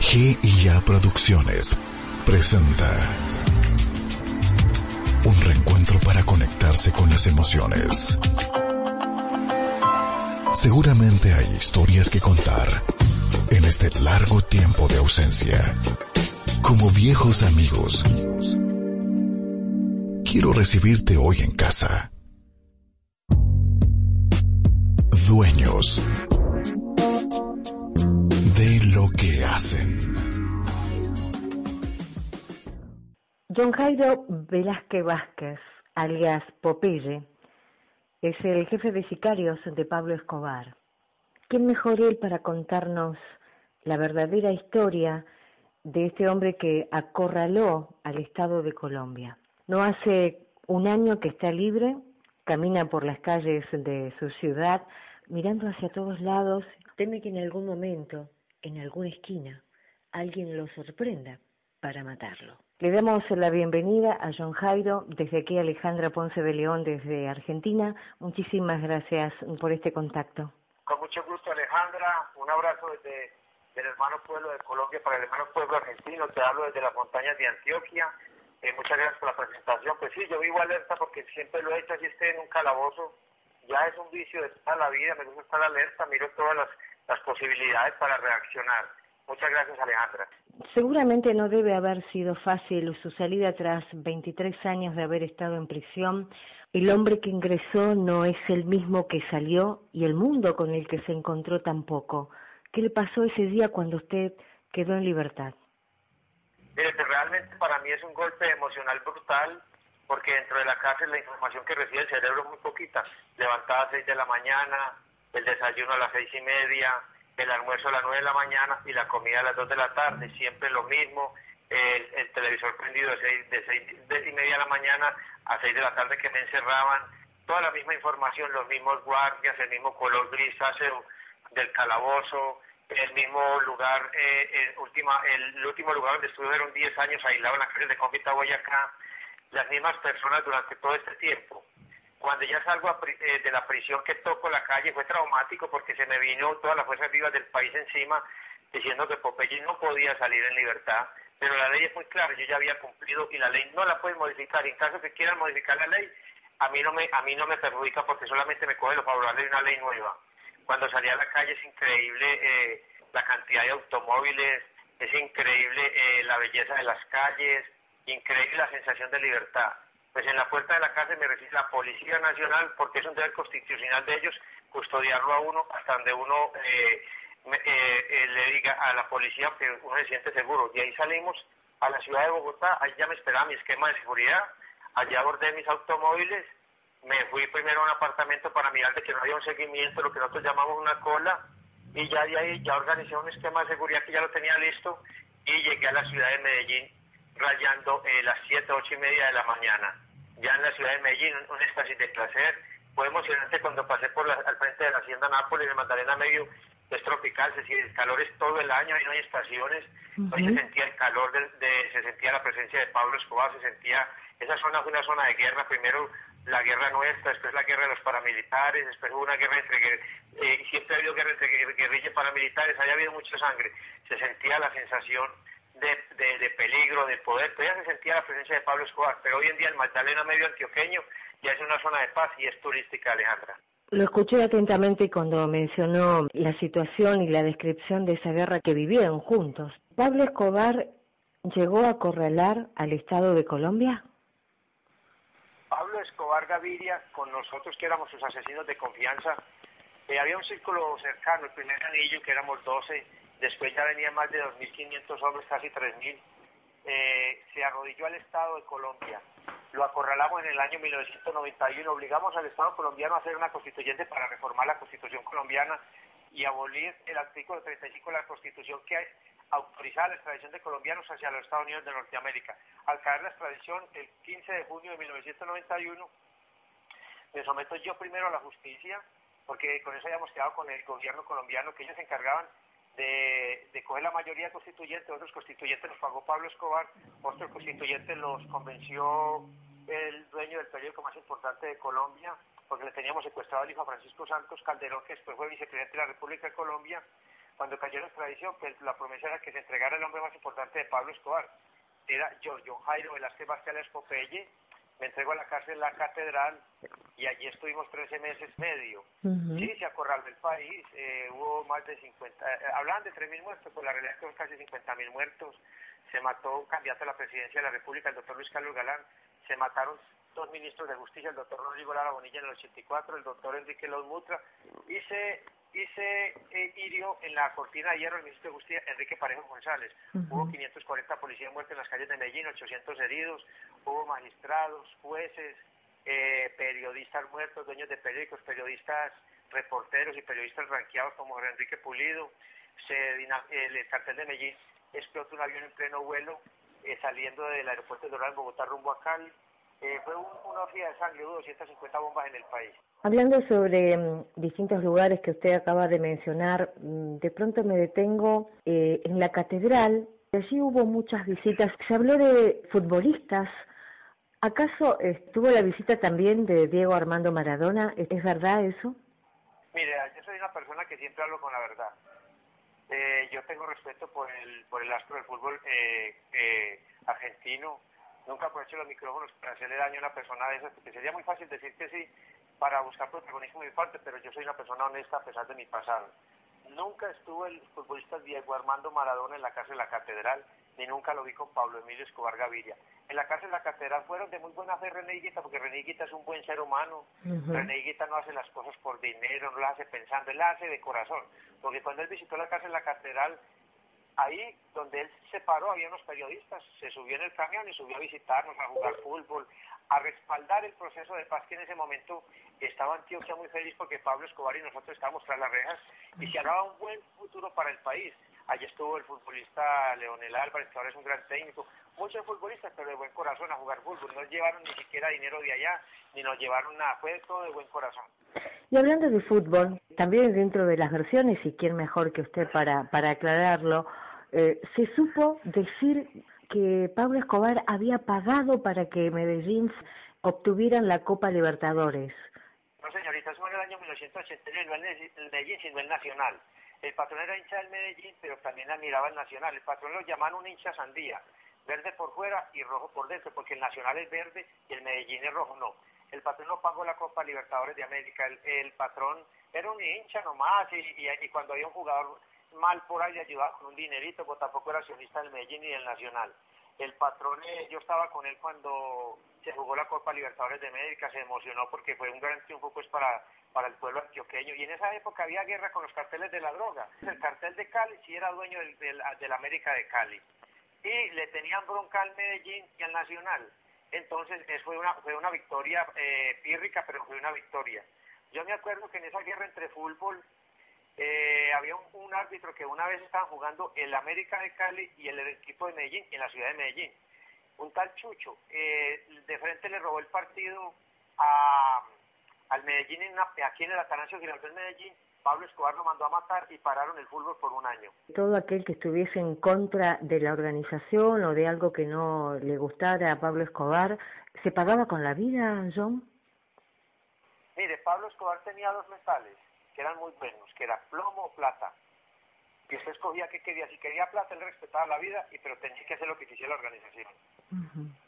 GIA Producciones presenta un reencuentro para conectarse con las emociones. Seguramente hay historias que contar en este largo tiempo de ausencia. Como viejos amigos, quiero recibirte hoy en casa. Dueños que hacen. Don Jairo Velázquez Vázquez, alias Popeye, es el jefe de sicarios de Pablo Escobar. ¿Quién mejor él para contarnos la verdadera historia de este hombre que acorraló al Estado de Colombia? No hace un año que está libre, camina por las calles de su ciudad, mirando hacia todos lados, teme que en algún momento, en alguna esquina, alguien lo sorprenda para matarlo. Le damos la bienvenida a John Jairo, desde aquí Alejandra Ponce de León, desde Argentina. Muchísimas gracias por este contacto. Con mucho gusto Alejandra, un abrazo desde el hermano pueblo de Colombia para el hermano pueblo argentino, te hablo desde las montañas de Antioquia. Eh, muchas gracias por la presentación. Pues sí, yo vivo alerta porque siempre lo he hecho, así esté en un calabozo. Ya es un vicio de toda la vida, me gusta estar alerta, miro todas las, las posibilidades para reaccionar. Muchas gracias, Alejandra. Seguramente no debe haber sido fácil su salida tras 23 años de haber estado en prisión. El hombre que ingresó no es el mismo que salió y el mundo con el que se encontró tampoco. ¿Qué le pasó ese día cuando usted quedó en libertad? Mire, pues realmente para mí es un golpe emocional brutal porque dentro de la cárcel la información que recibe el cerebro es muy poquita. Levantada a las 6 de la mañana, el desayuno a las seis y media, el almuerzo a las 9 de la mañana y la comida a las 2 de la tarde, siempre lo mismo, el, televisor prendido de 6 de seis, y media de la mañana a 6 de la tarde que me encerraban, toda la misma información, los mismos guardias, el mismo color grisáceo del calabozo, el mismo lugar, eh, el, última, el, último lugar donde estuve fueron 10 años aislado en la cárcel de Confita Boyacá, las mismas personas durante todo este tiempo. Cuando ya salgo eh, de la prisión que toco la calle fue traumático porque se me vino toda la fuerza viva del país encima diciendo que Popeye no podía salir en libertad, pero la ley es muy clara, yo ya había cumplido y la ley no la pueden modificar. En caso que quieran modificar la ley, a mí no me, a mí no me perjudica porque solamente me coge lo favorable de una ley nueva. Cuando salí a la calle es increíble eh, la cantidad de automóviles, es increíble eh, la belleza de las calles, increíble la sensación de libertad pues en la puerta de la cárcel me recibe la Policía Nacional porque es un deber constitucional de ellos custodiarlo a uno hasta donde uno eh, eh, eh, le diga a la policía que uno se siente seguro. Y ahí salimos a la ciudad de Bogotá, ahí ya me esperaba mi esquema de seguridad, allá abordé mis automóviles, me fui primero a un apartamento para mirar de que no había un seguimiento, lo que nosotros llamamos una cola, y ya de ahí ya organizé un esquema de seguridad que ya lo tenía listo y llegué a la ciudad de Medellín rayando las 7, ocho y media de la mañana ya en la ciudad de Medellín, un, éxtasis de placer. Fue emocionante cuando pasé por la, al frente de la hacienda Nápoles de Magdalena Medio, es tropical, se, el calor es todo el año, y no hay estaciones, hoy se sentía el calor, de, se sentía la presencia de Pablo Escobar, se sentía, esa zona fue una zona de guerra, primero la guerra nuestra, después la guerra de los paramilitares, después hubo una guerra entre, eh, siempre ha habido guerra entre guerrillas paramilitares, había habido mucha sangre, se sentía la sensación de, de, peligro, de poder. Todavía se sentía la presencia de Pablo Escobar, pero hoy en día el Magdalena medio antioqueño ya es una zona de paz y es turística, Alejandra. Lo escuché atentamente cuando mencionó la situación y la descripción de esa guerra que vivieron juntos. ¿Pablo Escobar llegó a acorralar al Estado de Colombia? Pablo Escobar Gaviria, con nosotros que éramos sus asesinos de confianza, eh, había un círculo cercano, el primer anillo, que éramos 12, después ya venían más de 2.500 hombres, casi 3.000, eh, se arrodilló al Estado de Colombia. Lo acorralamos en el año 1991, obligamos al Estado colombiano a hacer una constituyente para reformar la constitución colombiana y abolir el artículo 35 de la constitución que autorizaba la extradición de colombianos hacia los Estados Unidos de Norteamérica. Al caer la extradición el 15 de junio de 1991, me someto yo primero a la justicia, porque con eso habíamos quedado con el gobierno colombiano, que ellos se encargaban de, coger la mayoría constituyente, otros constituyentes los pagó Pablo Escobar, otros constituyentes los convenció el dueño del periódico más importante de Colombia, porque le teníamos secuestrado al hijo Francisco Santos Calderón, que después fue vicepresidente de la República de Colombia, Cuando cayó la extradición, pues la promesa era que se entregara el hombre más importante de Pablo Escobar. Era Giorgio Jairo Velázquez Vázquez Popeye. Me entregó a la cárcel La Catedral y allí estuvimos 13 meses medio. Sí, se acorraló el país, eh, hubo más de 50, eh, hablaban de 3.000 muertos, pues la realidad es que hubo casi 50.000 muertos. Se mató un candidato a la presidencia de la República, el doctor Luis Carlos Galán. Se mataron dos ministros de justicia, el doctor Rodrigo Lara Bonilla en el 84, el doctor Enrique Los Mutra, y se, y se eh, hirió en la cortina de hierro el ministro de justicia, Enrique Parejo González. Hubo 540 policías muertos en las calles de Medellín, 800 heridos, hubo magistrados, jueces, eh, periodistas muertos, dueños de periódicos, periodistas reporteros y periodistas ranqueados como Enrique Pulido. Se, el cartel de Medellín explotó un avión en pleno vuelo eh, saliendo del aeropuerto de Doral, Bogotá, rumbo a Cali. Eh, fue una orgía de sangre, hubo 250 bombas en el país. Hablando sobre mm, distintos lugares que usted acaba de mencionar, mm, de pronto me detengo eh, en la catedral. Allí hubo muchas visitas. Se habló de futbolistas. ¿Acaso estuvo la visita también de Diego Armando Maradona? ¿Es verdad eso? Mire, yo soy una persona que siempre hablo con la verdad. Eh, yo tengo respeto por el, por el astro del fútbol eh, argentino, nunca aprovecho los micrófonos para hacerle daño a una persona de esas, porque sería muy fácil decir que sí para buscar protagonismo muy fuerte, pero yo soy una persona honesta a pesar de mi pasado. Nunca estuvo el futbolista Diego Armando Maradona en la cárcel de la Catedral, ni nunca lo vi con Pablo Emilio Escobar Gaviria. En la cárcel de la Catedral fueron de muy buena fe René Higuita, porque René Higuita es un buen ser humano. René Higuita no hace las cosas por dinero, no las hace pensando, él las hace de corazón. Porque cuando él visitó la cárcel de la Catedral, ahí donde él se paró había unos periodistas, se subió en el camión y subió a visitarnos, a jugar fútbol, a respaldar el proceso de paz que en ese momento estaba Antioquia muy feliz porque Pablo Escobar y nosotros estábamos tras las rejas y se hablaba un buen futuro para el país. Allí estuvo el futbolista Leonel Álvarez, que ahora es un gran técnico. Muchos futbolistas, pero de buen corazón a jugar fútbol. No llevaron ni siquiera dinero de allá, ni nos llevaron nada. Fue todo de buen corazón. Y hablando de fútbol, también dentro de las versiones, y quién mejor que usted para, para aclararlo, eh, se supo decir que Pablo Escobar había pagado para que Medellín obtuvieran la Copa Libertadores. No, señorita, eso fue en el año 1989, no el Medellín, sino el Nacional. El patrón era hincha del Medellín, pero también admiraba el Nacional. El patrón lo llamaban un hincha sandía, verde por fuera y rojo por dentro, porque el Nacional es verde y el Medellín es rojo, no. El patrón no pagó la Copa Libertadores de América, el, patrón era un hincha nomás y, y cuando había un jugador mal por ahí ayudaba con un dinerito, pues tampoco era accionista del Medellín ni del Nacional. El patrón, eh, yo estaba con él cuando se jugó la Copa Libertadores de América, se emocionó porque fue un gran triunfo pues para, para el pueblo antioqueño. Y en esa época había guerra con los carteles de la droga. El cartel de Cali sí era dueño del, del, América de Cali. Y le tenían bronca al Medellín y al Nacional. Entonces, eso fue una, fue una victoria eh, pírrica, pero fue una victoria. Yo me acuerdo que en esa guerra entre fútbol eh, había un, árbitro que una vez estaban jugando el América de Cali y el, equipo de Medellín en la ciudad de Medellín. Un tal Chucho, eh, de frente le robó el partido a, al Medellín, en aquí en el Atanasio Girardot Medellín, Pablo Escobar lo mandó a matar y pararon el fútbol por un año. Todo aquel que estuviese en contra de la organización o de algo que no le gustara a Pablo Escobar, ¿se pagaba con la vida, John? Mire, Pablo Escobar tenía dos metales que eran muy buenos, que era plomo o plata. Y usted escogía qué quería. Si quería plata, él respetaba la vida, y pero tenía que hacer lo que quisiera la organización.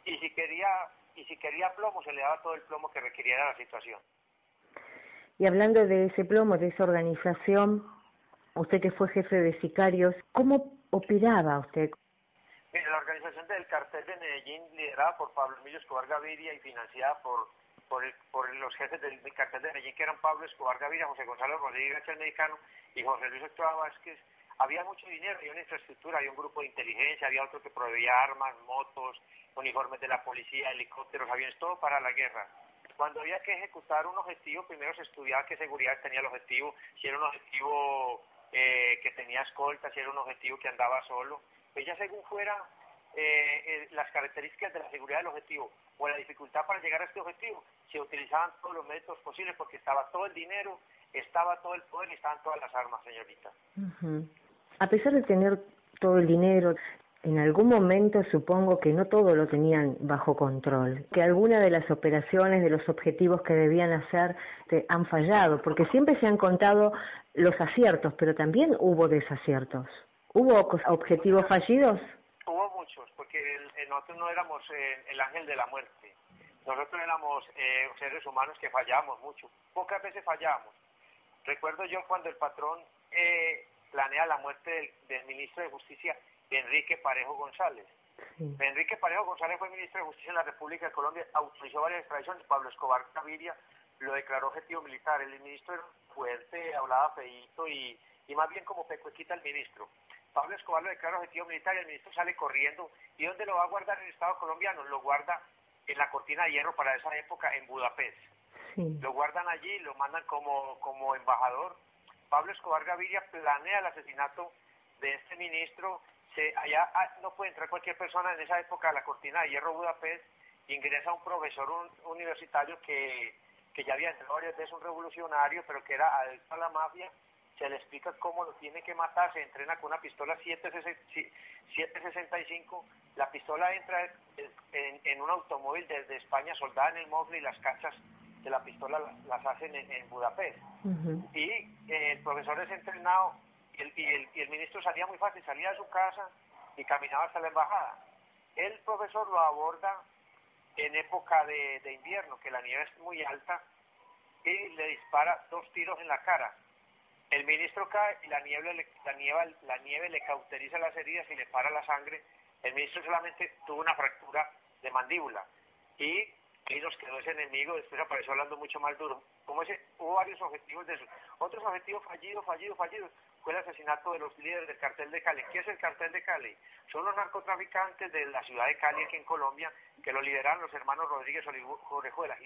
Y si quería y si quería plomo, se le daba todo el plomo que requiriera la situación. Y hablando de ese plomo, de esa organización, usted que fue jefe de sicarios, ¿cómo operaba usted? Mire, la organización del cartel de Medellín, liderada por Pablo Emilio Escobar Gaviria y financiada por por, por los jefes del, cartel de Medellín, que eran Pablo Escobar Gaviria, José Gonzalo Rodríguez, el mexicano, y José Luis Estrada Vázquez, había mucho dinero, había una infraestructura, había un grupo de inteligencia, había otro que proveía armas, motos, uniformes de la policía, helicópteros, aviones, todo para la guerra. Cuando había que ejecutar un objetivo, primero se estudiaba qué seguridad tenía el objetivo, si era un objetivo eh, que tenía escolta, si era un objetivo que andaba solo. Pues ya según fuera eh, eh, las características de la seguridad del objetivo o la dificultad para llegar a este objetivo, se utilizaban todos los métodos posibles porque estaba todo el dinero, estaba todo el poder y estaban todas las armas, señorita. A pesar de tener todo el dinero, en algún momento supongo que no todo lo tenían bajo control, que alguna de las operaciones, de los objetivos que debían hacer, te han fallado, porque siempre se han contado los aciertos, pero también hubo desaciertos. ¿Hubo objetivos fallidos? Porque nosotros no éramos eh, el ángel de la muerte. Nosotros éramos eh, seres humanos que fallamos mucho. Pocas veces fallamos. Recuerdo yo cuando el patrón eh, planea la muerte del ministro de Justicia Enrique Parejo González. Enrique Parejo González fue ministro de Justicia en la República de Colombia, autorizó varias extradiciones. Pablo Escobar Gaviria lo declaró objetivo militar. El ministro era fuerte, hablaba feíto y, y más bien como pecuequita el ministro. Pablo Escobar lo declaró objetivo militar y el ministro sale corriendo. ¿Y dónde lo va a guardar el Estado colombiano? Lo guarda en la cortina de hierro para esa época en Budapest. Lo guardan allí, lo mandan como, como embajador. Pablo Escobar Gaviria planea el asesinato de este ministro allá ah, no puede entrar cualquier persona en esa época a la cortina de hierro Budapest, ingresa un profesor universitario que, que ya había entrado varias veces un revolucionario, pero que era adicto a la mafia, se le explica cómo lo tiene que matar, se entrena con una pistola 765, la pistola entra en, un automóvil desde España soldada en el móvil y las cachas de la pistola las, hacen en, Budapest. Y eh, el profesor es entrenado y el, ministro salía muy fácil, salía de su casa y caminaba hasta la embajada. El profesor lo aborda en época de, invierno, que la nieve es muy alta, y le dispara dos tiros en la cara. El ministro cae y la nieve, le cauteriza las heridas y le para la sangre. El ministro solamente tuvo una fractura de mandíbula. Y ahí nos quedó ese enemigo, después apareció hablando mucho más duro. Como ese, hubo varios objetivos de eso. Otros objetivos fallidos, fallidos, fallidos fue el asesinato de los líderes del cartel de Cali. ¿Qué es el cartel de Cali? Son los narcotraficantes de la ciudad de Cali, aquí en Colombia, que lo lideraron los hermanos Rodríguez Orejuela,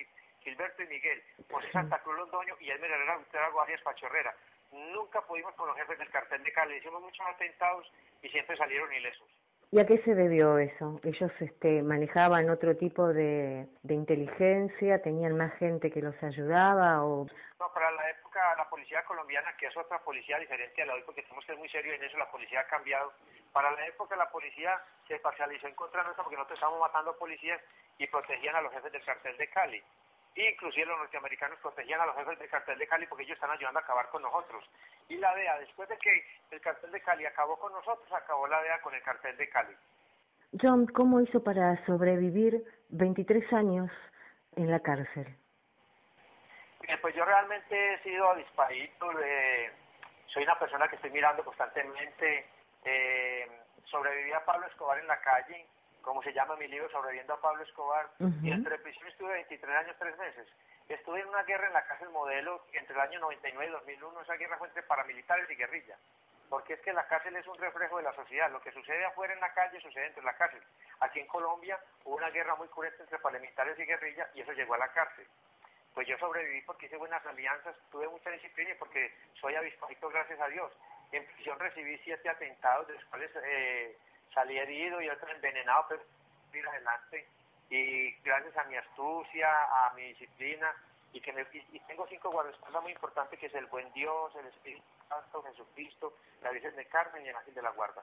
Gilberto y Miguel, José Santa Cruz Londoño y Elmer Herrera Gutiérrez Arias Pachorrera. Nunca pudimos con los jefes del cartel de Cali, hicimos muchos atentados y siempre salieron ilesos. ¿Y a qué se debió eso? ¿Ellos este, manejaban otro tipo de, de inteligencia? ¿Tenían más gente que los ayudaba? O... No, para la época la policía colombiana, que es otra policía diferente a la hoy, porque tenemos que ser muy serios en eso, la policía ha cambiado. Para la época la policía se parcializó en contra nuestra porque nosotros estábamos matando policías y protegían a los jefes del cartel de Cali. Inclusive los norteamericanos protegían a los jefes del cartel de Cali porque ellos están ayudando a acabar con nosotros. Y la DEA, después de que el cartel de Cali acabó con nosotros, acabó la DEA con el cartel de Cali. John, ¿cómo hizo para sobrevivir 23 años en la cárcel? pues yo realmente he sido avispadito, soy una persona que estoy mirando constantemente. Eh, sobreviví a Pablo Escobar en la calle, como se llama mi libro, Sobreviviendo a Pablo Escobar, y entre prisión estuve 23 años, 3 meses. Estuve en una guerra en la cárcel modelo entre el año 99 y 2001, esa guerra fue entre paramilitares y guerrilla, porque es que la cárcel es un reflejo de la sociedad, lo que sucede afuera en la calle sucede dentro de la cárcel. Aquí en Colombia hubo una guerra muy cruenta entre paramilitares y guerrilla y eso llegó a la cárcel. Pues yo sobreviví porque hice buenas alianzas, tuve mucha disciplina y porque soy avispadito, gracias a Dios. En prisión recibí siete atentados, de los cuales eh, salí herido y otro envenenado, pero ir adelante. Y gracias a mi astucia, a mi disciplina, y que me, y tengo cinco guardaespaldas muy importantes, que es el buen Dios, el Espíritu Santo, Jesucristo, la Virgen de Carmen y el Ángel de la Guarda.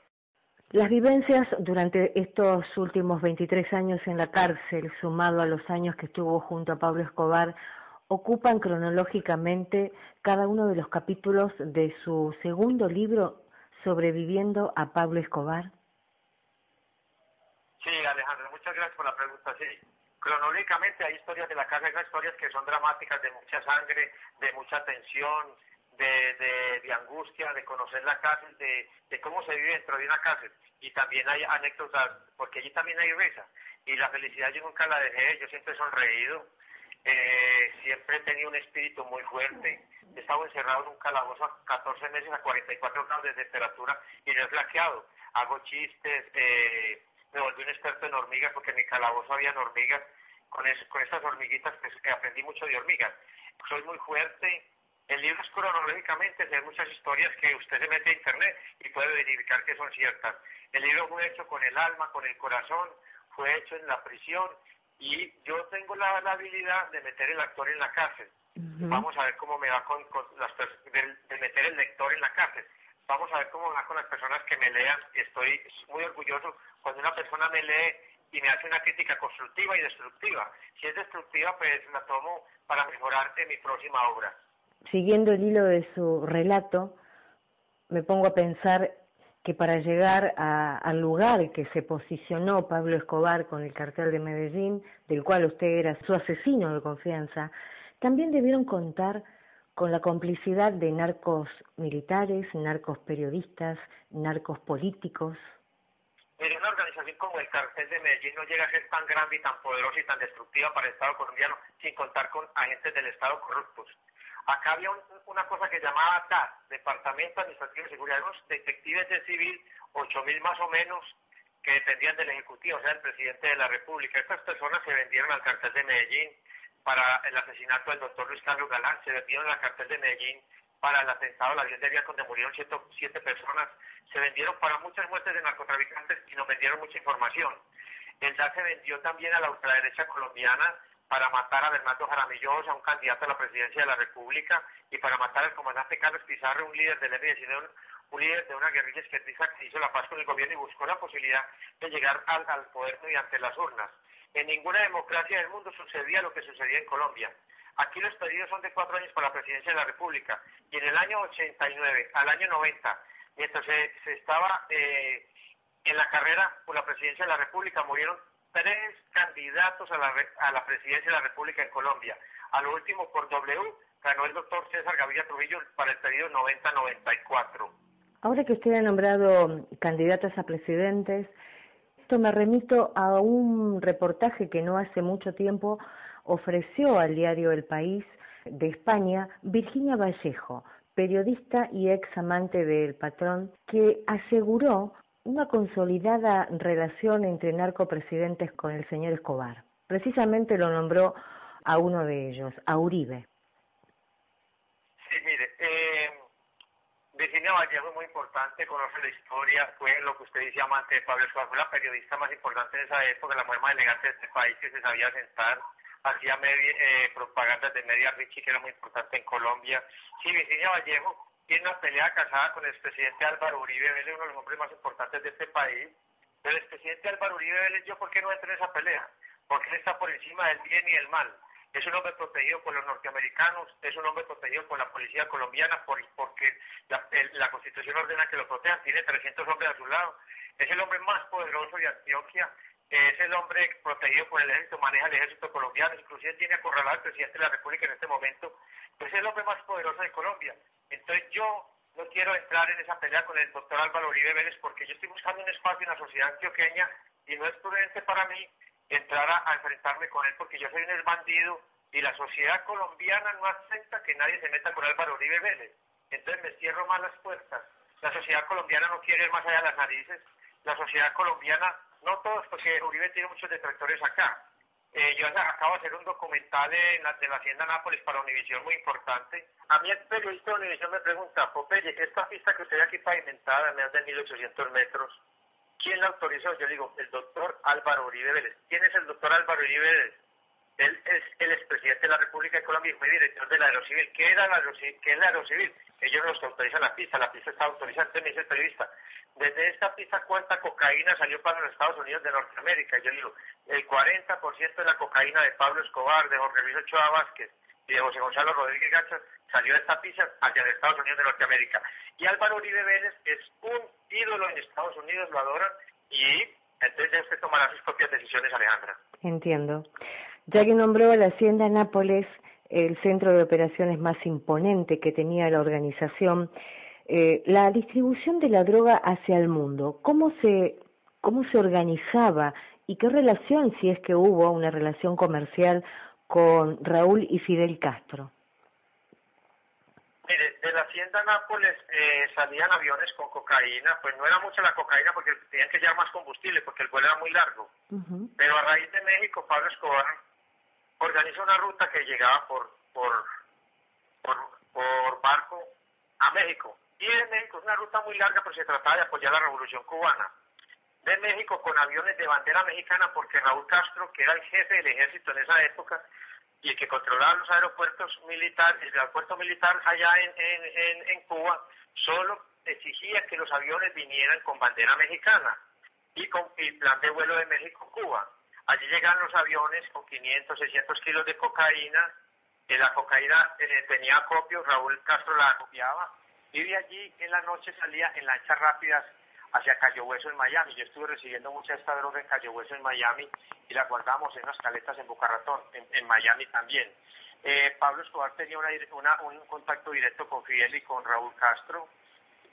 Las vivencias durante estos últimos 23 años en la cárcel, sumado a los años que estuvo junto a Pablo Escobar, ocupan cronológicamente cada uno de los capítulos de su segundo libro, Sobreviviendo a Pablo Escobar. Sí, Alejandro, muchas gracias por la pregunta. Sí, cronológicamente hay historias de la cárcel, hay historias que son dramáticas, de mucha sangre, de mucha tensión, de, de, angustia, de conocer la cárcel, de, de, cómo se vive dentro de una cárcel. Y también hay anécdotas, porque allí también hay risa. Y la felicidad yo nunca la dejé, yo siempre he sonreído, eh, siempre he tenido un espíritu muy fuerte. He estado encerrado en un calabozo a 14 meses a 44 grados de temperatura y no he flaqueado. Hago chistes, eh, me volví un experto en hormigas porque en mi calabozo había hormigas. Con, con estas hormiguitas pues, aprendí mucho de hormigas. Soy muy fuerte. El libro es cronológicamente, hay muchas historias que usted se mete a internet y puede verificar que son ciertas. El libro fue hecho con el alma, con el corazón, fue hecho en la prisión y yo tengo la, habilidad de meter el actor en la cárcel. Vamos a ver cómo me va con, las de, de, meter el lector en la cárcel. Vamos a ver cómo va con las personas que me lean. Estoy muy orgulloso cuando una persona me lee y me hace una crítica constructiva y destructiva. Si es destructiva, pues la tomo para mejorar en mi próxima obra. Siguiendo el hilo de su relato, me pongo a pensar que para llegar al lugar que se posicionó Pablo Escobar con el cartel de Medellín, del cual usted era su asesino de confianza, también debieron contar con la complicidad de narcos militares, narcos periodistas, narcos políticos. Mire, una organización como el cartel de Medellín no llega a ser tan grande y tan poderosa y tan destructiva para el Estado colombiano sin contar con agentes del Estado corruptos. Acá había una cosa que llamaba DAS, Departamento Administrativo de Seguridad, unos detectives de civil, ocho mil más o menos, que dependían del Ejecutivo, o sea, del presidente de la República. Estas personas se vendieron al cartel de Medellín, para el asesinato del doctor Luis Carlos Galán, se vendieron en la cartel de Medellín para el atentado al avión de Vía donde murieron siete, personas, se vendieron para muchas muertes de narcotraficantes y nos vendieron mucha información. El DA se vendió también a la ultraderecha colombiana para matar a Bernardo Jaramillo, a un candidato a la presidencia de la República, y para matar al comandante Carlos Pizarro, un líder del M-19, un líder de una guerrilla izquierdista que hizo la paz con el gobierno y buscó la posibilidad de llegar al, al poder mediante las urnas. En ninguna democracia del mundo sucedía lo que sucedía en Colombia. Aquí los pedidos son de cuatro años para la presidencia de la República. Y en el año 89 al año 90, mientras se, estaba eh, en la carrera por la presidencia de la República, murieron tres candidatos a la, a la presidencia de la República en Colombia. A lo último, por W, ganó el doctor César Gaviria Trujillo para el periodo 90-94. Ahora que usted ha nombrado candidatos a presidentes, me remito a un reportaje que no hace mucho tiempo ofreció al diario El País de España Virginia Vallejo, periodista y ex amante del patrón, que aseguró una consolidada relación entre narcopresidentes con el señor Escobar. Precisamente lo nombró a uno de ellos, a Uribe. Sí, mire, eh, Virginia Vallejo es muy importante, conoce la historia, fue lo que usted dice amante de Pablo Escobar, fue la periodista más importante en esa época, la mujer más elegante de este país que se sabía sentar, hacía media, eh, propaganda de media Richie que era muy importante en Colombia. Sí, Virginia Vallejo tiene una pelea casada con el expresidente Álvaro Uribe Vélez, uno de los hombres más importantes de este país. Pero el expresidente Álvaro Uribe Vélez, ¿yo por qué no entra en esa pelea? Porque él está por encima del bien y del mal es un hombre protegido por los norteamericanos, es un hombre protegido por la policía colombiana porque la, constitución ordena que lo protejan, tiene 300 hombres a su lado, es el hombre más poderoso de Antioquia, es el hombre protegido por el ejército, maneja el ejército colombiano, inclusive tiene acorralado al presidente de la República en este momento, es el hombre más poderoso de Colombia. Entonces yo no quiero entrar en esa pelea con el doctor Álvaro Uribe Vélez porque yo estoy buscando un espacio en la sociedad antioqueña y no es prudente para mí entrar a, enfrentarme con él porque yo soy un bandido y la sociedad colombiana no acepta que nadie se meta con Álvaro Uribe Vélez. Entonces me cierro más las puertas. La sociedad colombiana no quiere ir más allá de las narices. La sociedad colombiana, no todos, porque Uribe tiene muchos detractores acá. Eh, yo acabo de hacer un documental en la, de la Hacienda Nápoles para Univisión muy importante. A mí el periodista de Univisión me pregunta, Popeye, esta pista que usted ve aquí pavimentada, más de 1800 metros, ¿Quién la autorizó? Yo digo, el doctor Álvaro Uribe Vélez. ¿Quién es el doctor Álvaro Uribe Vélez? Él es el expresidente de la República de Colombia y fue director de la Aerocivil. ¿Qué, era la Aerocivil? ¿Qué es la Aerocivil? Ellos los autorizan la pista, la pista está autorizada. Entonces me dice el periodista, desde esta pista, ¿cuánta cocaína salió para los Estados Unidos de Norteamérica? Yo digo, el 40% de la cocaína de Pablo Escobar, de Jorge Luis Ochoa Vázquez y de José Gonzalo Rodríguez Gacha salió de esta pista hacia los Estados Unidos de Norteamérica. Y Álvaro Uribe Vélez es un ídolo en Estados Unidos, lo adoran, y entonces usted tomará sus propias decisiones, Alejandra. Entiendo. Ya que nombró a la Hacienda Nápoles el centro de operaciones más imponente que tenía la organización, eh, la distribución de la droga hacia el mundo, ¿cómo se, ¿cómo se organizaba y qué relación, si es que hubo una relación comercial con Raúl y Fidel Castro? Mire, de la hacienda Nápoles eh, salían aviones con cocaína, pues no era mucha la cocaína porque tenían que llevar más combustible porque el vuelo era muy largo. Pero a raíz de México, Pablo Escobar organizó una ruta que llegaba por, por, por, barco a México. Y en México es una ruta muy larga, pero se trataba de apoyar la revolución cubana. De México con aviones de bandera mexicana, porque Raúl Castro, que era el jefe del ejército en esa época, y el que controlaba los aeropuertos militares, el aeropuerto militar allá en, en, en, Cuba, solo exigía que los aviones vinieran con bandera mexicana y con el plan de vuelo de México-Cuba. Allí llegaban los aviones con 500, 600 kilos de cocaína, que la cocaína eh, tenía acopio, Raúl Castro la acopiaba, y de allí en la noche salía en lanchas rápidas hacia Cayo Hueso en Miami. Yo estuve recibiendo mucha esta droga en Cayo Hueso en Miami y la guardamos en unas caletas en Boca Ratón, en, Miami también. Eh, Pablo Escobar tenía un contacto directo con Fidel y con Raúl Castro.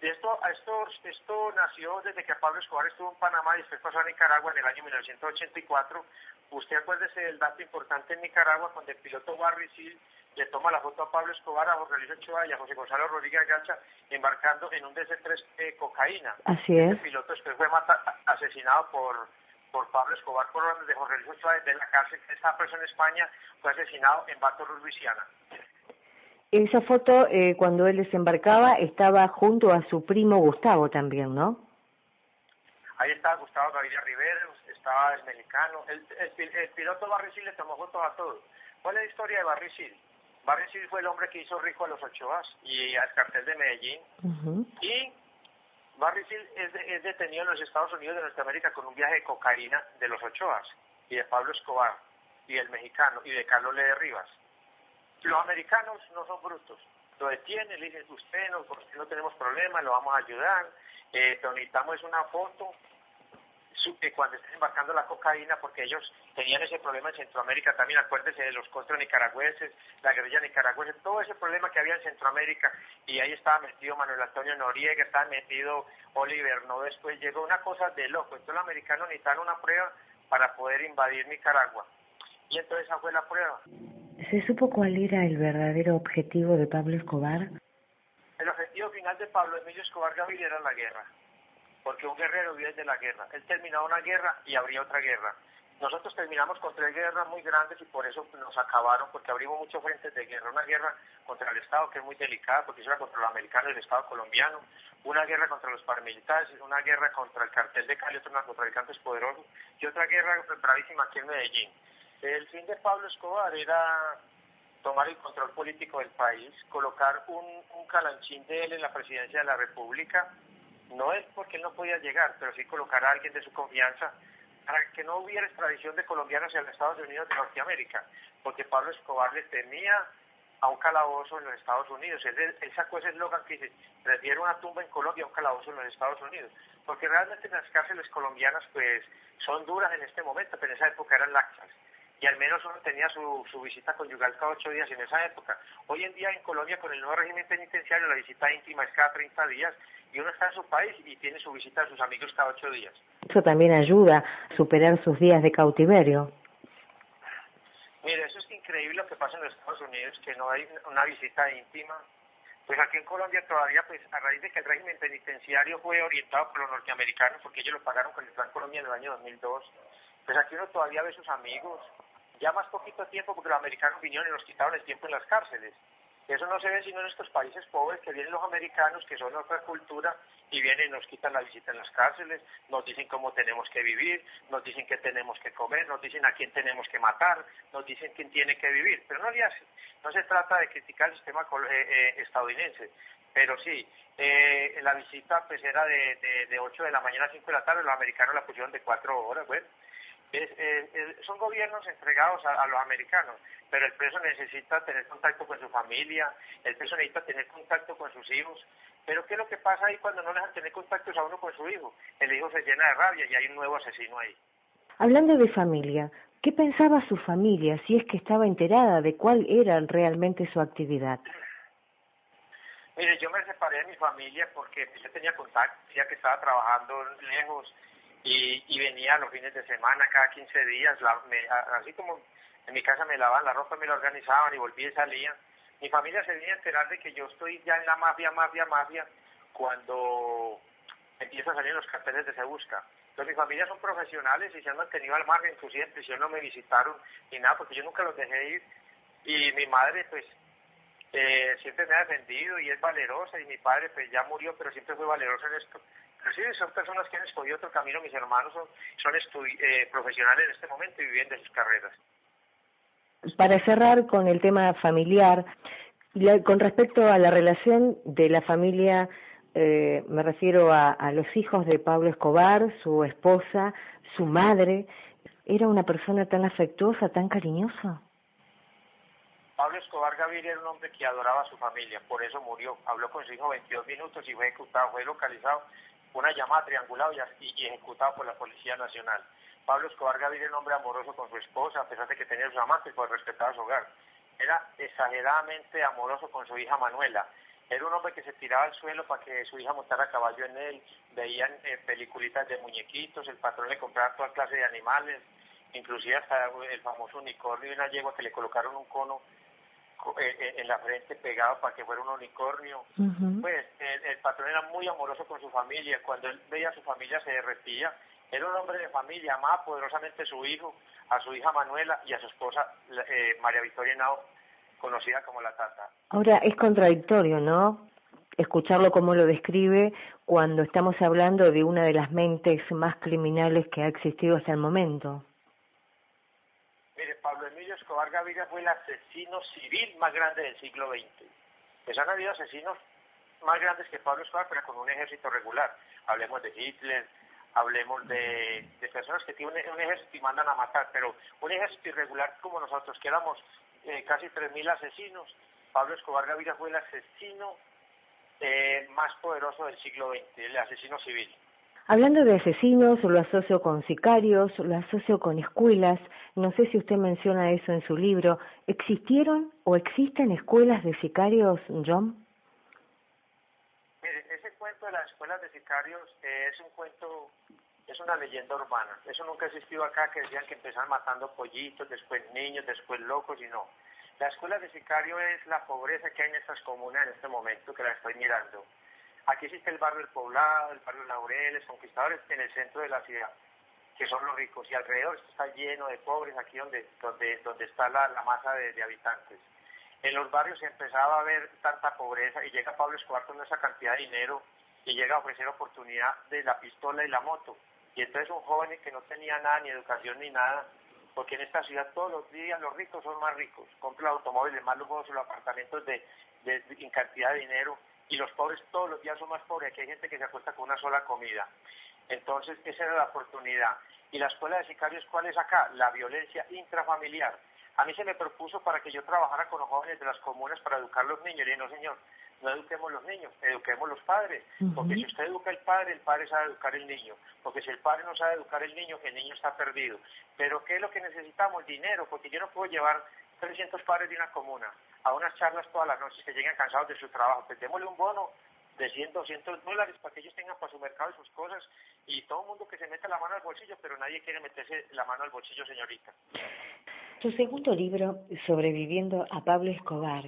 Esto, esto, esto nació desde que Pablo Escobar estuvo en Panamá y después pasó a Nicaragua en el año 1984. Usted acuérdese del dato importante en Nicaragua cuando el piloto Barry Seal le toma la foto a Pablo Escobar, a José Luis Ochoa y a José Gonzalo Rodríguez Gacha embarcando en un DC-3 de cocaína. Así es. El piloto después fue asesinado por, por Pablo Escobar por orden de José Luis Ochoa desde la cárcel estaba preso en España, fue asesinado en Bato Luisiana. Esa foto, eh, cuando él desembarcaba, estaba junto a su primo Gustavo también, ¿no? Ahí estaba Gustavo Gaviria Rivera, estaba el mexicano. El, el, piloto Barrisil le tomó fotos a todos. ¿Cuál es la historia de Barrisil? Barrisil fue el hombre que hizo rico a los Ochoas y al cartel de Medellín. Y Barrisil es, es, detenido en los Estados Unidos de Norteamérica con un viaje de cocaína de los Ochoas y de Pablo Escobar y el mexicano y de Carlos Lede Rivas. Los americanos no son brutos. Lo detienen, le dicen, usted no, no tenemos problema, lo vamos a ayudar, eh, necesitamos una foto cuando estén embarcando la cocaína, porque ellos tenían ese problema en Centroamérica también, acuérdense de los contra nicaragüenses, la guerrilla nicaragüense, todo ese problema que había en Centroamérica, y ahí estaba metido Manuel Antonio Noriega, estaba metido Oliver, no después llegó una cosa de loco, entonces los americanos necesitan una prueba para poder invadir Nicaragua, y entonces esa fue la prueba. ¿Se supo cuál era el verdadero objetivo de Pablo Escobar? El objetivo final de Pablo Emilio Escobar Gaviria era la guerra porque un guerrero vive de la guerra. Él terminó una guerra y habría otra guerra. Nosotros terminamos con tres guerras muy grandes y por eso nos acabaron, porque abrimos muchos frentes de guerra. Una guerra contra el Estado, que es muy delicada, porque es una contra los americanos y el Estado colombiano. Una guerra contra los paramilitares, una guerra contra el cartel de Cali, otro narcotraficantes poderosos. Y otra guerra bravísima aquí en Medellín. El fin de Pablo Escobar era tomar el control político del país, colocar un, un calanchín de él en la presidencia de la República, no es porque él no podía llegar, pero sí colocar a alguien de su confianza para que no hubiera extradición de colombianos hacia los Estados Unidos de Norteamérica, porque Pablo Escobar le temía a un calabozo en los Estados Unidos. Él, sacó ese eslogan que dice, prefiero una tumba en Colombia a un calabozo en los Estados Unidos, porque realmente las cárceles colombianas pues son duras en este momento, pero en esa época eran laxas y al menos uno tenía su, su visita conyugal cada ocho días en esa época. Hoy en día en Colombia con el nuevo régimen penitenciario la visita íntima es cada 30 días y uno está en su país y tiene su visita a sus amigos cada ocho días. Eso también ayuda a superar sus días de cautiverio. Mire, eso es increíble lo que pasa en los Estados Unidos, que no hay una visita íntima. Pues aquí en Colombia todavía, pues a raíz de que el régimen penitenciario fue orientado por los norteamericanos, porque ellos lo pagaron con el Plan Colombia en el año 2002, pues aquí uno todavía ve sus amigos, ya más poquito tiempo porque los americanos vinieron y nos quitaron el tiempo en las cárceles. Eso no se ve sino en estos países pobres que vienen los americanos, que son otra cultura, y vienen y nos quitan la visita en las cárceles, nos dicen cómo tenemos que vivir, nos dicen qué tenemos que comer, nos dicen a quién tenemos que matar, nos dicen quién tiene que vivir. Pero no hace. No se trata de criticar el sistema eh, eh, estadounidense, pero sí, eh, la visita pues era de, de, de 8 de la mañana a 5 de la tarde, los americanos la pusieron de 4 horas, bueno son gobiernos entregados a, los americanos, pero el preso necesita tener contacto con su familia, el preso necesita tener contacto con sus hijos. Pero ¿qué es lo que pasa ahí cuando no dejan tener contactos a uno con su hijo? El hijo se llena de rabia y hay un nuevo asesino ahí. Hablando de familia, ¿qué pensaba su familia si es que estaba enterada de cuál era realmente su actividad? Mire, yo me separé de mi familia porque yo tenía contacto, ya que estaba trabajando lejos y, venía los fines de semana, cada 15 días, así como en mi casa me lavaban la ropa, me la organizaban y volví y salía. Mi familia se venía a enterar de que yo estoy ya en la mafia, mafia, mafia, cuando empiezan a salir los carteles de Se Busca. Entonces, mi familia son profesionales y se han mantenido al margen, inclusive en prisión no me visitaron ni nada, porque yo nunca los dejé ir. Y mi madre, pues, eh, siempre me ha defendido y es valerosa, y mi padre, pues, ya murió, pero siempre fue valeroso en esto. Sí, son personas que han escogido otro camino, mis hermanos son, son eh, profesionales en este momento y viven de sus carreras. Para cerrar con el tema familiar, con respecto a la relación de la familia eh, me refiero a, a los hijos de Pablo Escobar, su esposa, su madre. ¿Era una persona tan afectuosa, tan cariñosa? Pablo Escobar Gaviria era un hombre que adoraba a su familia, por eso murió. Habló con su hijo 22 minutos y fue ejecutado, fue localizado, una llamada triangulada y, ejecutado por la Policía Nacional. Pablo Escobar Gaviria un hombre amoroso con su esposa, a pesar de que tenía sus amantes, pues respetaba su hogar. Era exageradamente amoroso con su hija Manuela. Era un hombre que se tiraba al suelo para que su hija montara a caballo en él. Veían eh, peliculitas de muñequitos, el patrón le compraba toda clase de animales, inclusive hasta el famoso unicornio y una yegua que le colocaron un cono en la frente pegado para que fuera un unicornio. Pues el, el, patrón era muy amoroso con su familia. Cuando él veía a su familia se derretía era un hombre de familia, amaba poderosamente a su hijo, a su hija Manuela y a su esposa eh, María Victoria Henao, conocida como la Tata. Ahora, es contradictorio, ¿no? Escucharlo como lo describe cuando estamos hablando de una de las mentes más criminales que ha existido hasta el momento. Pablo Emilio Escobar Gaviria fue el asesino civil más grande del siglo XX. Pues han habido asesinos más grandes que Pablo Escobar, pero con un ejército regular. Hablemos de Hitler, hablemos de, de personas que tienen un, ejército y mandan a matar, pero un ejército irregular como nosotros, que éramos eh, casi 3.000 asesinos, Pablo Escobar Gaviria fue el asesino eh, más poderoso del siglo XX, el asesino civil. Hablando de asesinos, lo asocio con sicarios, lo asocio con escuelas. No sé si usted menciona eso en su libro. ¿Existieron o existen escuelas de sicarios, John? Mire, ese cuento de las escuelas de sicarios eh, es un cuento es una leyenda urbana. Eso nunca ha existido acá, que decían que empezaron matando pollitos, después niños, después locos, y no. La escuela de sicario es la pobreza que hay en estas comunas en este momento, que la estoy mirando. Aquí existe el barrio El Poblado, el barrio Laureles, Conquistadores, en el centro de la ciudad, que son los ricos, y alrededor está lleno de pobres, aquí donde, donde, donde está la, la masa de, habitantes. En los barrios se empezaba a ver tanta pobreza y llega Pablo Escobar con esa cantidad de dinero y llega a ofrecer oportunidad de la pistola y la moto. Y entonces un joven que no tenía nada, ni educación ni nada, porque en esta ciudad todos los días los ricos son más ricos, compran automóviles más lujosos, los apartamentos de, de, en cantidad de dinero, y los pobres todos los días son más pobres, aquí hay gente que se acuesta con una sola comida. Entonces, esa era la oportunidad. ¿Y la escuela de sicarios cuál es acá? La violencia intrafamiliar. A mí se me propuso para que yo trabajara con los jóvenes de las comunas para educar a los niños. Y no, señor, no eduquemos los niños, eduquemos los padres. Uh -huh. Porque si usted educa al padre, el padre sabe educar el niño. Porque si el padre no sabe educar el niño, el niño está perdido. Pero ¿qué es lo que necesitamos? Dinero, porque yo no puedo llevar 300 padres de una comuna a unas charlas todas las noches que lleguen cansados de su trabajo. Pues démosle un bono de 100, 200 dólares para que ellos tengan para su mercado y sus cosas y todo el mundo que se meta la mano al bolsillo, pero nadie quiere meterse la mano al bolsillo, señorita. Su segundo libro, Sobreviviendo a Pablo Escobar,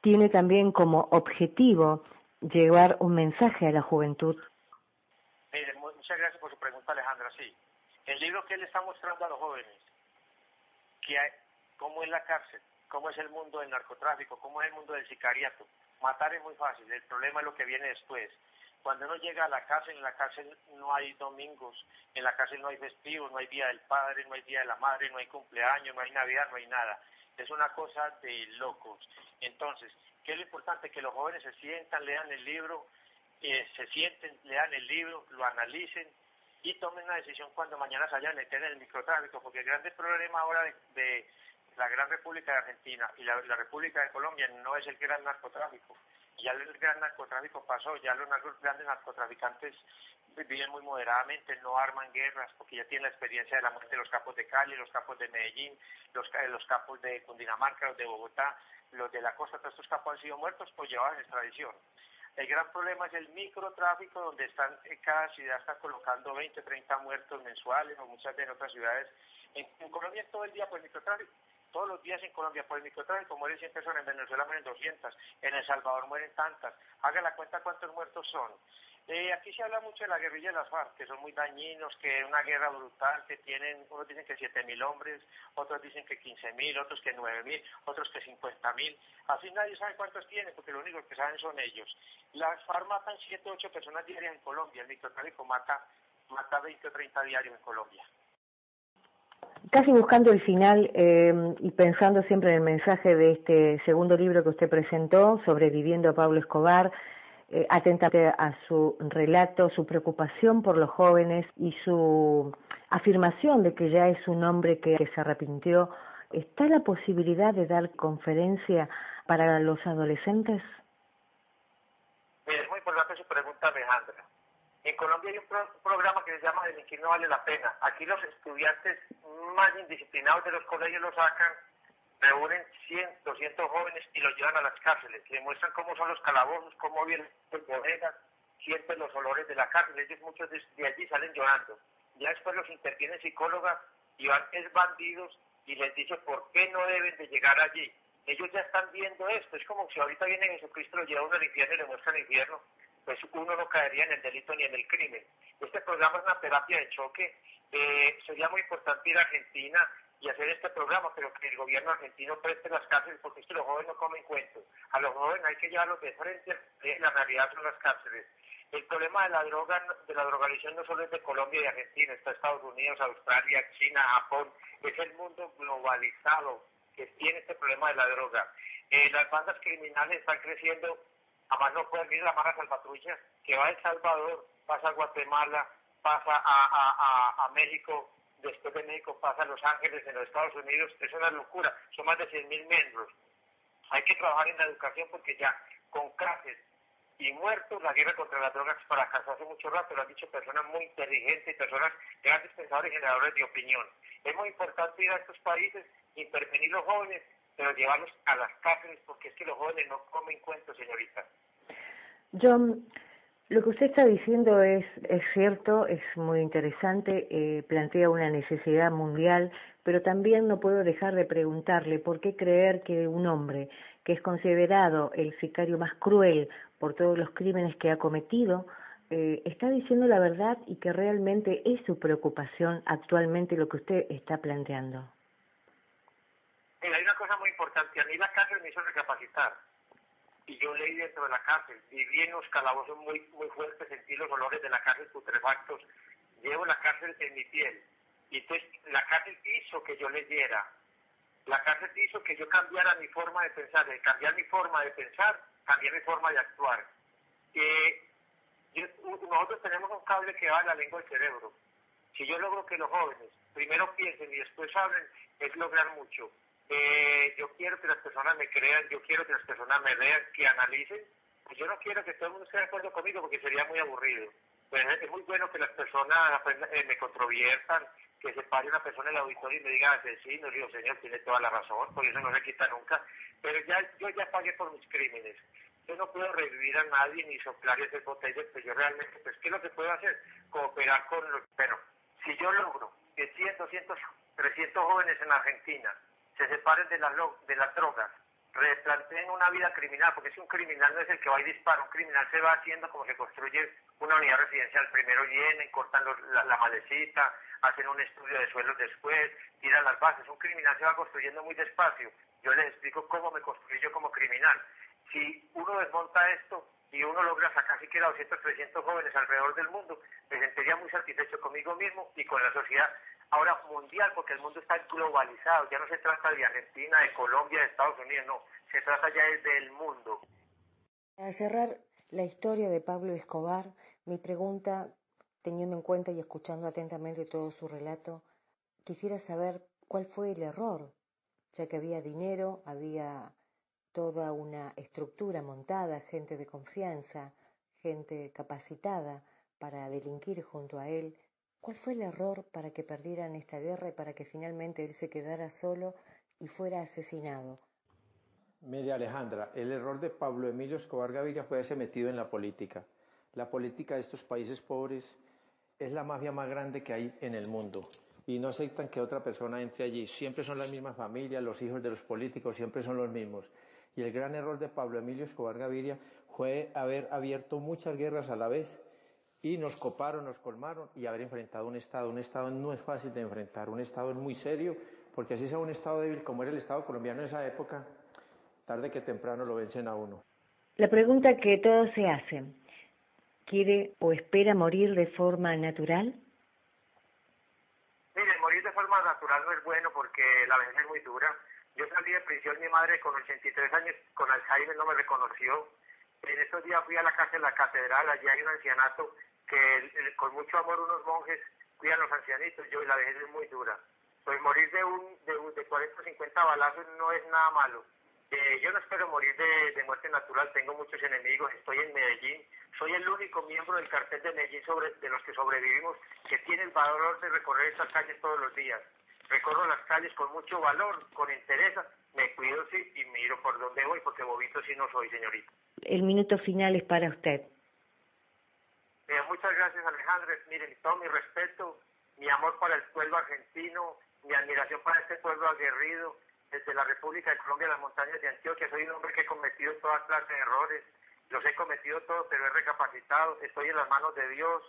tiene también como objetivo llevar un mensaje a la juventud. Mire, muchas gracias por su pregunta, Alejandra. Sí, el libro que él está mostrando a los jóvenes, que hay, cómo es la cárcel, cómo es el mundo del narcotráfico, cómo es el mundo del sicariato. Matar es muy fácil, el problema es lo que viene después. Cuando uno llega a la cárcel, en la cárcel no hay domingos, en la cárcel no hay festivos, no hay día del padre, no hay día de la madre, no hay cumpleaños, no hay navidad, no hay nada. Es una cosa de locos. Entonces, ¿qué es lo importante? Que los jóvenes se sientan, lean el libro, eh, se sienten, lean el libro, lo analicen y tomen una decisión cuando mañana se vayan a meter en el microtráfico, porque el grande problema ahora de la Gran República de Argentina y la, República de Colombia no es el gran narcotráfico. Ya el gran narcotráfico pasó, ya los grandes narcotraficantes viven muy moderadamente, no arman guerras, porque ya tienen la experiencia de la muerte de los capos de Cali, los capos de Medellín, los, los capos de Cundinamarca, los de Bogotá, los de la costa, todos estos capos han sido muertos pues llevados en extradición. El gran problema es el microtráfico, donde están cada ciudad está colocando 20, 30 muertos mensuales, o muchas de en otras ciudades. En, en Colombia todo el día el microtráfico todos los días en Colombia por el microtráfico mueren 100 personas, en Venezuela mueren 200, en El Salvador mueren tantas. Haga la cuenta cuántos muertos son. Eh, aquí se habla mucho de la guerrilla de las FARC, que son muy dañinos, que es una guerra brutal, que tienen, unos dicen que 7.000 hombres, otros dicen que 15.000, otros que 9.000, otros que 50.000. Así nadie sabe cuántos tienen, porque lo único que saben son ellos. Las FARC matan 7 o 8 personas diarias en Colombia, el microtráfico mata, mata 20 o 30 diarios en Colombia casi buscando el final eh, y pensando siempre en el mensaje de este segundo libro que usted presentó, Sobreviviendo a Pablo Escobar, eh, atentamente a su relato, su preocupación por los jóvenes y su afirmación de que ya es un hombre que, se arrepintió. ¿Está la posibilidad de dar conferencia para los adolescentes? es muy importante su pregunta, Alejandra. En Colombia hay un, programa que se llama Delinquir no vale la pena. Aquí los estudiantes más indisciplinados de los colegios lo sacan reúnen 100, 200 jóvenes y los llevan a las cárceles, le muestran cómo son los calabozos, cómo vienen las bodegas, sienten los olores de la cárcel, ellos muchos de, allí salen llorando. Ya después los intervienen psicólogas y van es bandidos y les dice por qué no deben de llegar allí. Ellos ya están viendo esto, es como si ahorita viene Jesucristo, lo lleva uno al infierno y le muestra el infierno, pues uno no caería en el delito ni en el crimen. Este programa es una terapia de choque, eh, sería muy importante ir a Argentina y hacer este programa, pero que el gobierno argentino preste las cárceles, porque es que los jóvenes no comen cuentos. A los jóvenes hay que llevarlos de frente, la realidad son las cárceles. El problema de la droga, de la drogadicción no solo es de Colombia y Argentina, está Estados Unidos, Australia, China, Japón, es el mundo globalizado que tiene este problema de la droga. Eh, las bandas criminales están creciendo, además no pueden ir la Mara Salvatrucha, que va a El Salvador, pasa a Guatemala, pasa a, a, a México, después de México pasa a Los Ángeles, en los Estados Unidos, es una locura, son más de 100.000 miembros. Hay que trabajar en la educación porque ya con cárcel y muertos la guerra contra las drogas fracasó hace mucho rato, lo han dicho personas muy inteligentes, personas grandes pensadores y generadores de opinión. Es muy importante ir a estos países, intervenir los jóvenes, pero llevarlos a las cárceles porque es que los jóvenes no comen cuentos, señorita. John, lo que usted está diciendo es, es cierto, es muy interesante, eh, plantea una necesidad mundial, pero también no puedo dejar de preguntarle por qué creer que un hombre que es considerado el sicario más cruel por todos los crímenes que ha cometido, eh, está diciendo la verdad y que realmente es su preocupación actualmente lo que usted está planteando. Mira, hay una cosa muy importante. A mí la cárcel me hizo recapacitar y yo leí dentro de la cárcel, viví en unos calabozos muy, muy fuertes, sentí los olores de la cárcel putrefactos, llevo la cárcel en mi piel. Y entonces la cárcel hizo que yo leyera, la cárcel hizo que yo cambiara mi forma de pensar, de cambiar mi forma de pensar, cambiar mi forma de actuar. Eh, nosotros tenemos un cable que va a la lengua del cerebro. Si yo logro que los jóvenes primero piensen y después hablen, es lograr mucho. Eh, yo quiero que las personas me crean, yo quiero que las personas me vean, que analicen. Pues yo no quiero que todo el mundo esté de acuerdo conmigo porque sería muy aburrido. Pues es muy bueno que las personas eh, me controviertan, que se pare una persona en el auditorio y me diga asesino, digo, señor, tiene toda la razón, porque eso no se quita nunca. Pero ya yo ya pagué por mis crímenes. Yo no puedo revivir a nadie ni soplar ese botella, pues yo realmente, pues, ¿qué es lo que puedo hacer? Cooperar con los... Pero si yo logro que 100, 200, 300 jóvenes en Argentina se separen de las, de las drogas, replanteen una vida criminal, porque si un criminal no es el que va y dispara, un criminal se va haciendo como se construye una unidad residencial. Primero llenen, cortan la, la, malecita, hacen un estudio de suelos después, tiran las bases. Un criminal se va construyendo muy despacio. Yo les explico cómo me construyo yo como criminal. Si uno desmonta esto y uno logra sacar siquiera 200, 300 jóvenes alrededor del mundo, me sentiría muy satisfecho conmigo mismo y con la sociedad ahora mundial, porque el mundo está globalizado, ya no se trata de Argentina, de Colombia, de Estados Unidos, no, se trata ya del mundo. Para cerrar la historia de Pablo Escobar, mi pregunta, teniendo en cuenta y escuchando atentamente todo su relato, quisiera saber cuál fue el error, ya que había dinero, había toda una estructura montada, gente de confianza, gente capacitada para delinquir junto a él, ¿Cuál fue el error para que perdieran esta guerra y para que finalmente él se quedara solo y fuera asesinado? Mire Alejandra, el error de Pablo Emilio Escobar Gaviria fue haberse metido en la política. La política de estos países pobres es la mafia más grande que hay en el mundo y no aceptan que otra persona entre allí. Siempre son las mismas familias, los hijos de los políticos siempre son los mismos. Y el gran error de Pablo Emilio Escobar Gaviria fue haber abierto muchas guerras a la vez y nos coparon, nos colmaron y haber enfrentado un Estado. Un Estado no es fácil de enfrentar, un Estado es muy serio, porque así sea un Estado débil como era el Estado colombiano en esa época, tarde que temprano lo vencen a uno. La pregunta que todos se hacen, ¿quiere o espera morir de forma natural? Mire, morir de forma natural no es bueno porque la vejez es muy dura. Yo salí de prisión, mi madre con 83 años con Alzheimer no me reconoció En estos días fui a la casa de la catedral, allí hay un ancianato que con mucho amor unos monjes cuidan a los ancianitos, yo y la vejez es muy dura. Pues morir de un de, de 40 o 50 balazos no es nada malo. Eh, yo no espero morir de, de, muerte natural, tengo muchos enemigos, estoy en Medellín, soy el único miembro del cartel de Medellín sobre, de los que sobrevivimos que tiene el valor de recorrer estas calles todos los días. Recorro las calles con mucho valor, con interés, me cuido sí, y miro por dónde voy, porque bobito sí no soy, señorita. El minuto final es para usted. Eh, muchas gracias, Alejandro. Miren, todo mi respeto, mi amor para el pueblo argentino, mi admiración para este pueblo aguerrido, desde la República de Colombia, las montañas de Antioquia. Soy un hombre que he cometido todas clases de errores, los he cometido todos, pero he recapacitado, estoy en las manos de Dios,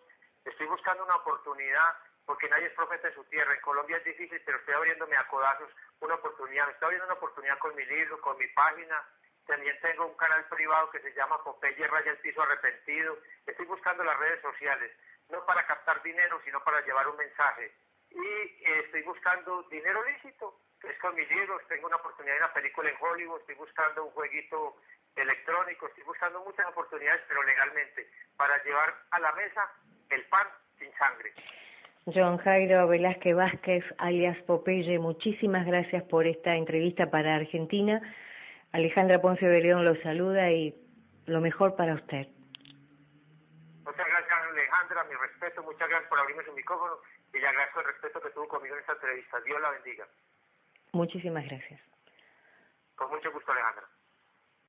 estoy buscando una oportunidad, porque nadie es profeta de su tierra. En Colombia es difícil, pero estoy abriéndome a codazos una oportunidad. Me estoy abriendo una oportunidad con mi libro, con mi página. También tengo un canal privado que se llama Popeye Raya el Piso Arrepentido. Estoy buscando las redes sociales, no para captar dinero, sino para llevar un mensaje. Y eh, estoy buscando dinero lícito, es con mis libros, tengo una oportunidad de una película en Hollywood, estoy buscando un jueguito electrónico, estoy buscando muchas oportunidades, pero legalmente, para llevar a la mesa el pan sin sangre. John Jairo Velázquez Vázquez, alias Popeye, muchísimas gracias por esta entrevista para Argentina. Alejandra Ponce de León lo saluda y lo mejor para usted. Muchas gracias Alejandra, mi respeto, muchas gracias por abrirme su micrófono y le agradezco el respeto que tuvo conmigo en esta entrevista. Dios la bendiga. Muchísimas gracias. Con mucho gusto Alejandra.